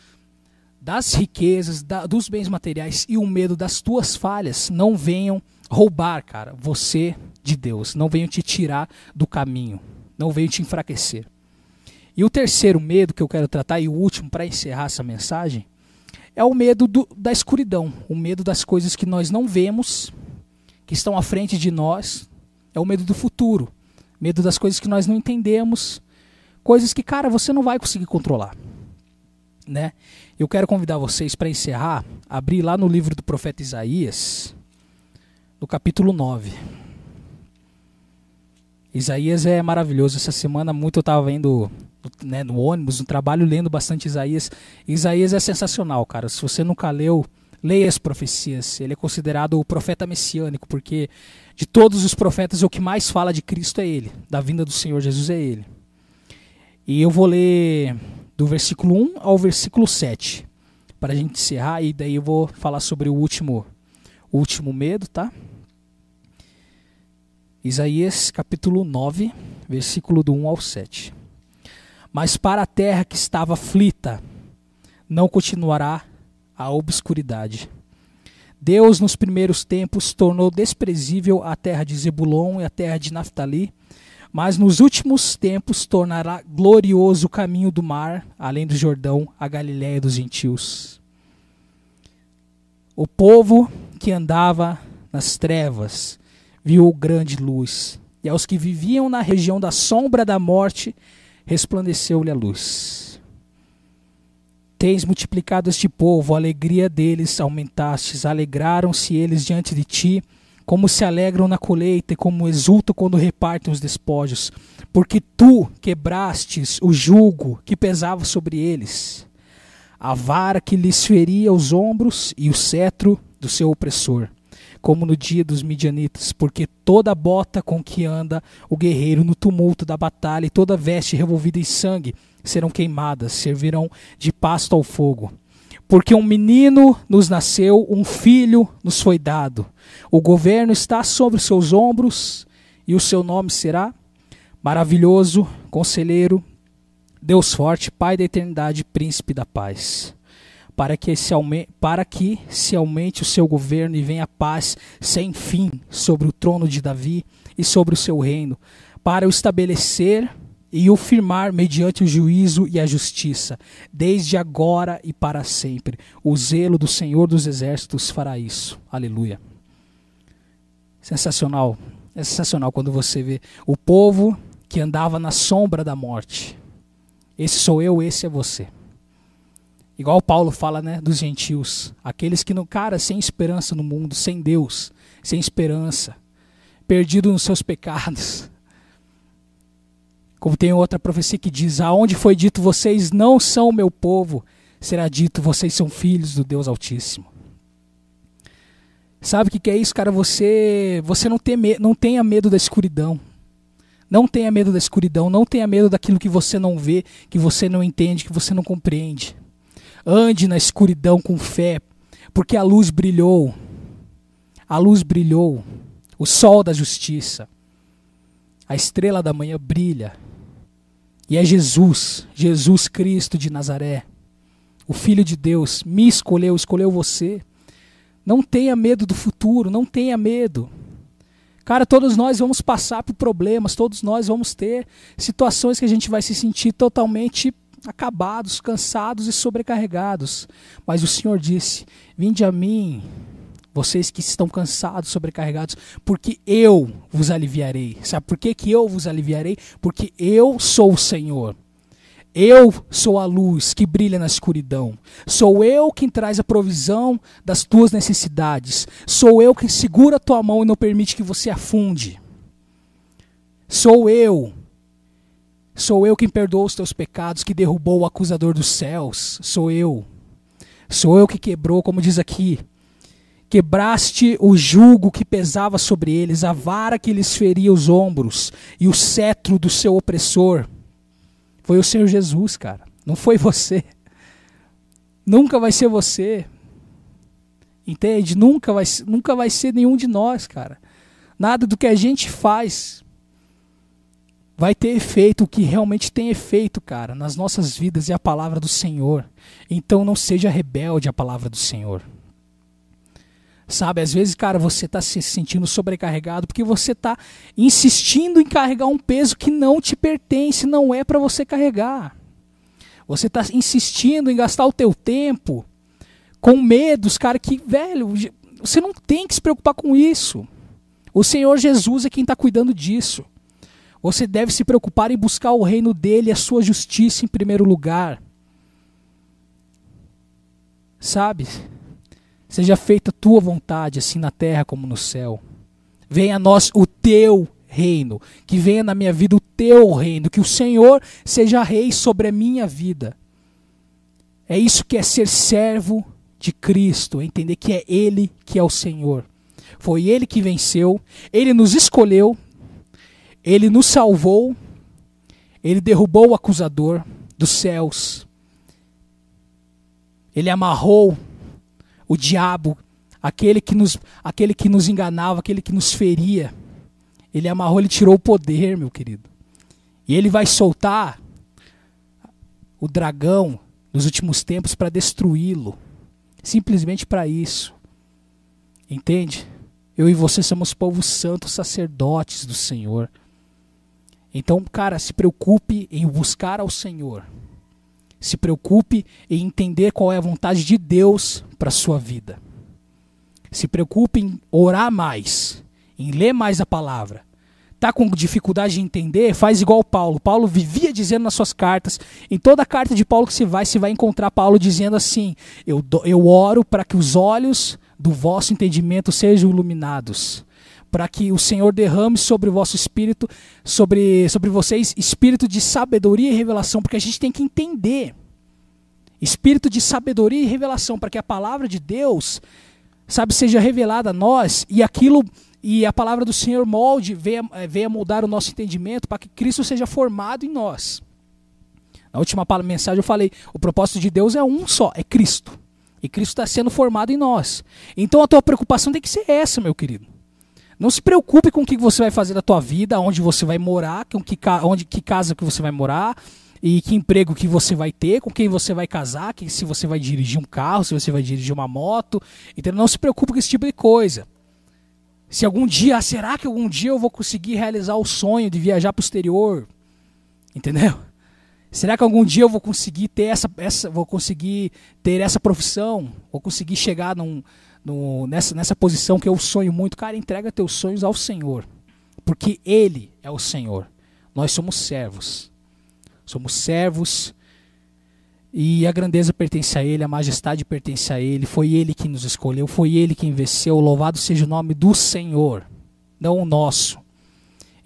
das riquezas, da, dos bens materiais e o medo das tuas falhas não venham roubar, cara, você de Deus, não venham te tirar do caminho, não venham te enfraquecer. E o terceiro medo que eu quero tratar, e o último para encerrar essa mensagem, é o medo do, da escuridão, o medo das coisas que nós não vemos, que estão à frente de nós, é o medo do futuro, medo das coisas que nós não entendemos, coisas que, cara, você não vai conseguir controlar. Né? Eu quero convidar vocês para encerrar, abrir lá no livro do profeta Isaías, no capítulo 9. Isaías é maravilhoso. Essa semana muito eu estava indo né, no ônibus, no trabalho, lendo bastante Isaías. Isaías é sensacional, cara. Se você nunca leu, leia as profecias. Ele é considerado o profeta messiânico, porque de todos os profetas, o que mais fala de Cristo é ele. Da vinda do Senhor Jesus é ele. E eu vou ler do versículo 1 ao versículo 7, para a gente encerrar, e daí eu vou falar sobre o último, o último medo, tá? Isaías capítulo 9, versículo do 1 ao 7. Mas para a terra que estava aflita, não continuará a obscuridade. Deus, nos primeiros tempos, tornou desprezível a terra de Zebulon e a terra de Naphtali, mas nos últimos tempos tornará glorioso o caminho do mar, além do Jordão, a Galiléia dos gentios. O povo que andava nas trevas viu grande luz, e aos que viviam na região da sombra da morte resplandeceu-lhe a luz. Tens multiplicado este povo, a alegria deles aumentastes, alegraram-se eles diante de ti como se alegram na colheita e como exultam quando repartem os despojos, porque tu quebrastes o jugo que pesava sobre eles, a vara que lhes feria os ombros e o cetro do seu opressor, como no dia dos midianitas, porque toda bota com que anda o guerreiro no tumulto da batalha e toda veste revolvida em sangue serão queimadas, servirão de pasto ao fogo. Porque um menino nos nasceu, um filho nos foi dado. O governo está sobre seus ombros e o seu nome será Maravilhoso, Conselheiro, Deus Forte, Pai da Eternidade, Príncipe da Paz. Para que, se aumente, para que se aumente o seu governo e venha paz sem fim sobre o trono de Davi e sobre o seu reino, para o estabelecer e o firmar mediante o juízo e a justiça, desde agora e para sempre. O zelo do Senhor dos Exércitos fará isso. Aleluia. Sensacional. É sensacional quando você vê o povo que andava na sombra da morte. Esse sou eu, esse é você. Igual Paulo fala, né, dos gentios, aqueles que não, cara, sem esperança no mundo, sem Deus, sem esperança, perdido nos seus pecados, como tem outra profecia que diz: Aonde foi dito, vocês não são meu povo, será dito, vocês são filhos do Deus Altíssimo. Sabe o que, que é isso, cara? Você, você não, tem não tenha medo da escuridão. Não tenha medo da escuridão, não tenha medo daquilo que você não vê, que você não entende, que você não compreende. Ande na escuridão com fé, porque a luz brilhou. A luz brilhou. O sol da justiça. A estrela da manhã brilha. E é Jesus, Jesus Cristo de Nazaré, o Filho de Deus, me escolheu, escolheu você. Não tenha medo do futuro, não tenha medo. Cara, todos nós vamos passar por problemas, todos nós vamos ter situações que a gente vai se sentir totalmente acabados, cansados e sobrecarregados. Mas o Senhor disse: Vinde a mim, vocês que estão cansados, sobrecarregados, porque eu vos aliviarei. Sabe por que, que eu vos aliviarei? Porque eu sou o Senhor. Eu sou a luz que brilha na escuridão. Sou eu quem traz a provisão das tuas necessidades. Sou eu quem segura a tua mão e não permite que você afunde. Sou eu. Sou eu quem perdoa os teus pecados, que derrubou o acusador dos céus. Sou eu. Sou eu que quebrou, como diz aqui, Quebraste o jugo que pesava sobre eles, a vara que lhes feria os ombros e o cetro do seu opressor. Foi o Senhor Jesus, cara. Não foi você. Nunca vai ser você. Entende? Nunca vai, nunca vai ser nenhum de nós, cara. Nada do que a gente faz vai ter efeito, o que realmente tem efeito, cara, nas nossas vidas é a palavra do Senhor. Então não seja rebelde à palavra do Senhor. Sabe, às vezes, cara, você está se sentindo sobrecarregado porque você está insistindo em carregar um peso que não te pertence, não é para você carregar. Você está insistindo em gastar o teu tempo com medos, cara, que, velho, você não tem que se preocupar com isso. O Senhor Jesus é quem está cuidando disso. Você deve se preocupar em buscar o reino dele e a sua justiça em primeiro lugar. Sabe? Seja feita a tua vontade, assim na terra como no céu. Venha a nós o teu reino, que venha na minha vida o teu reino, que o Senhor seja rei sobre a minha vida. É isso que é ser servo de Cristo, entender que é Ele que é o Senhor. Foi Ele que venceu, Ele nos escolheu, Ele nos salvou, Ele derrubou o acusador dos céus, Ele amarrou o diabo, aquele que nos, aquele que nos enganava, aquele que nos feria. Ele amarrou, ele tirou o poder, meu querido. E ele vai soltar o dragão nos últimos tempos para destruí-lo. Simplesmente para isso. Entende? Eu e você somos povo santo, sacerdotes do Senhor. Então, cara, se preocupe em buscar ao Senhor. Se preocupe em entender qual é a vontade de Deus para a sua vida. Se preocupe em orar mais, em ler mais a palavra. Tá com dificuldade de entender? Faz igual Paulo. Paulo vivia dizendo nas suas cartas, em toda carta de Paulo que se vai, se vai encontrar Paulo dizendo assim: Eu, eu oro para que os olhos do vosso entendimento sejam iluminados para que o Senhor derrame sobre o vosso espírito, sobre, sobre vocês, espírito de sabedoria e revelação, porque a gente tem que entender. Espírito de sabedoria e revelação, para que a palavra de Deus, sabe, seja revelada a nós e aquilo e a palavra do Senhor molde, venha, eh, venha moldar o nosso entendimento para que Cristo seja formado em nós. Na última mensagem eu falei, o propósito de Deus é um só, é Cristo. E Cristo está sendo formado em nós. Então a tua preocupação tem que ser essa, meu querido. Não se preocupe com o que você vai fazer da tua vida, onde você vai morar, com que, onde, que casa que você vai morar, e que emprego que você vai ter, com quem você vai casar, que, se você vai dirigir um carro, se você vai dirigir uma moto. Então não se preocupe com esse tipo de coisa. Se algum dia, ah, será que algum dia eu vou conseguir realizar o sonho de viajar para o exterior? Entendeu? Será que algum dia eu vou conseguir ter essa, essa vou conseguir ter essa profissão? Vou conseguir chegar num, no, nessa, nessa posição que eu sonho muito, cara, entrega teus sonhos ao Senhor. Porque Ele é o Senhor. Nós somos servos. Somos servos. E a grandeza pertence a Ele, a majestade pertence a Ele. Foi Ele que nos escolheu, foi Ele quem venceu. Louvado seja o nome do Senhor, não o nosso.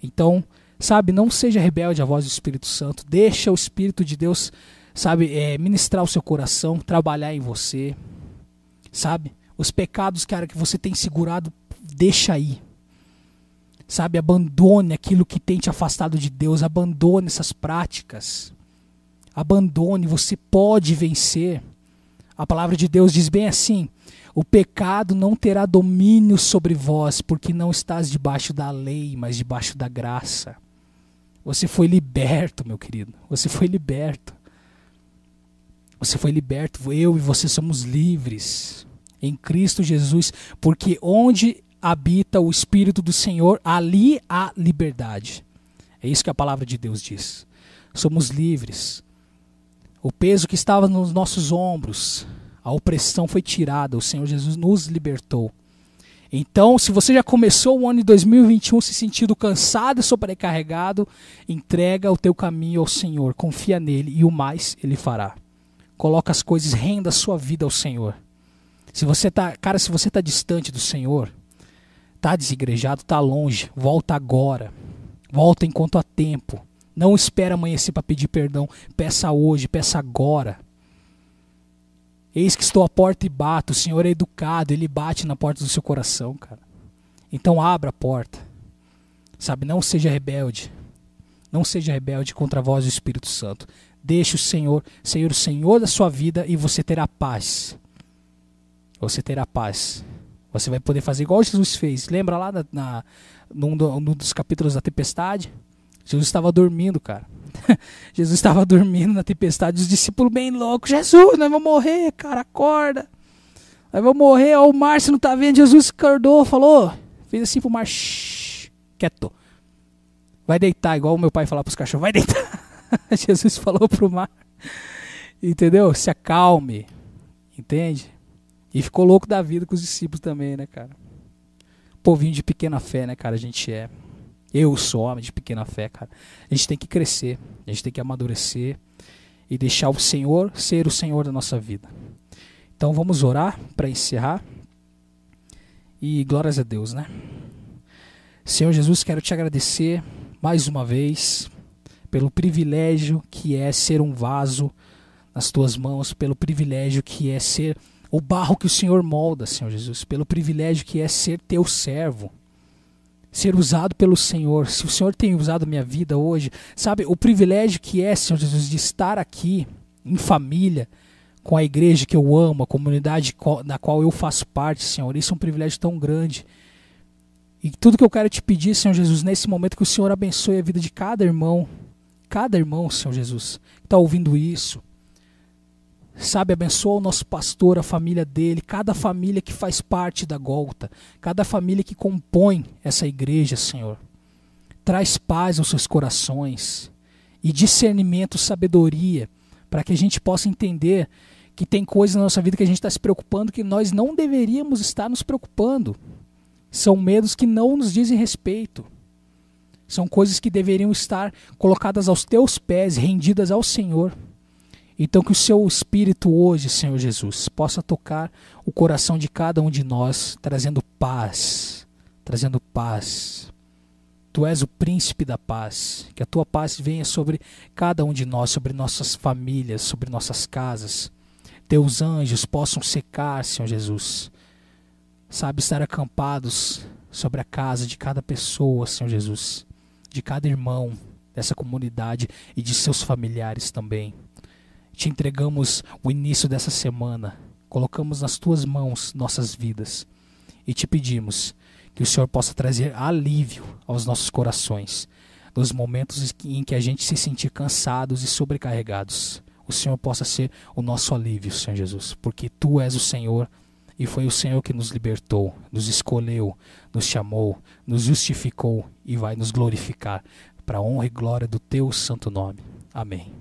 Então, sabe, não seja rebelde à voz do Espírito Santo. Deixa o Espírito de Deus, sabe, é, ministrar o seu coração, trabalhar em você, sabe? Os pecados, cara, que você tem segurado, deixa aí. Sabe, abandone aquilo que tem te afastado de Deus, abandone essas práticas. Abandone, você pode vencer. A palavra de Deus diz bem assim: o pecado não terá domínio sobre vós, porque não estás debaixo da lei, mas debaixo da graça. Você foi liberto, meu querido. Você foi liberto. Você foi liberto. Eu e você somos livres em Cristo Jesus, porque onde habita o Espírito do Senhor, ali há liberdade. É isso que a palavra de Deus diz. Somos livres. O peso que estava nos nossos ombros, a opressão foi tirada, o Senhor Jesus nos libertou. Então, se você já começou o ano de 2021 se sentindo cansado e sobrecarregado, entrega o teu caminho ao Senhor, confia nele e o mais ele fará. Coloca as coisas, renda a sua vida ao Senhor. Se você tá, cara, se você tá distante do Senhor, tá desigrejado, tá longe, volta agora. Volta enquanto há tempo. Não espera amanhecer para pedir perdão. Peça hoje, peça agora. Eis que estou à porta e bato. O Senhor é educado, ele bate na porta do seu coração, cara. Então abra a porta. Sabe, não seja rebelde. Não seja rebelde contra a voz do Espírito Santo. Deixe o Senhor ser o Senhor da sua vida e você terá paz. Você terá paz. Você vai poder fazer igual Jesus fez. Lembra lá na, na num, num dos capítulos da tempestade? Jesus estava dormindo, cara. Jesus estava dormindo na tempestade. Os discípulos bem loucos. Jesus, nós vamos morrer, cara, acorda. Nós vamos morrer. Ó, o mar, você não tá vendo? Jesus acordou, falou. Fez assim pro mar. Shh, quieto. Vai deitar, igual o meu pai falava pros cachorros. Vai deitar. Jesus falou pro mar. Entendeu? Se acalme. Entende? E ficou louco da vida com os discípulos também, né, cara? Povinho de pequena fé, né, cara? A gente é. Eu sou homem de pequena fé, cara. A gente tem que crescer, a gente tem que amadurecer e deixar o Senhor ser o Senhor da nossa vida. Então vamos orar para encerrar. E glórias a Deus, né? Senhor Jesus, quero te agradecer mais uma vez pelo privilégio que é ser um vaso nas tuas mãos, pelo privilégio que é ser o barro que o Senhor molda, Senhor Jesus, pelo privilégio que é ser teu servo, ser usado pelo Senhor. Se o Senhor tem usado minha vida hoje, sabe, o privilégio que é, Senhor Jesus, de estar aqui em família, com a igreja que eu amo, a comunidade da qual eu faço parte, Senhor, isso é um privilégio tão grande. E tudo que eu quero te pedir, Senhor Jesus, nesse momento que o Senhor abençoe a vida de cada irmão, cada irmão, Senhor Jesus, que está ouvindo isso, Sabe, abençoa o nosso pastor, a família dele, cada família que faz parte da Golta, cada família que compõe essa igreja, Senhor. Traz paz aos seus corações e discernimento, sabedoria, para que a gente possa entender que tem coisas na nossa vida que a gente está se preocupando que nós não deveríamos estar nos preocupando. São medos que não nos dizem respeito. São coisas que deveriam estar colocadas aos teus pés, rendidas ao Senhor. Então, que o seu espírito hoje, Senhor Jesus, possa tocar o coração de cada um de nós, trazendo paz, trazendo paz. Tu és o príncipe da paz. Que a tua paz venha sobre cada um de nós, sobre nossas famílias, sobre nossas casas. Teus anjos possam secar, Senhor Jesus. Sabe, estar acampados sobre a casa de cada pessoa, Senhor Jesus, de cada irmão dessa comunidade e de seus familiares também te entregamos o início dessa semana, colocamos nas tuas mãos nossas vidas e te pedimos que o Senhor possa trazer alívio aos nossos corações, nos momentos em que a gente se sentir cansados e sobrecarregados. O Senhor possa ser o nosso alívio, Senhor Jesus, porque tu és o Senhor e foi o Senhor que nos libertou, nos escolheu, nos chamou, nos justificou e vai nos glorificar para a honra e glória do teu santo nome. Amém.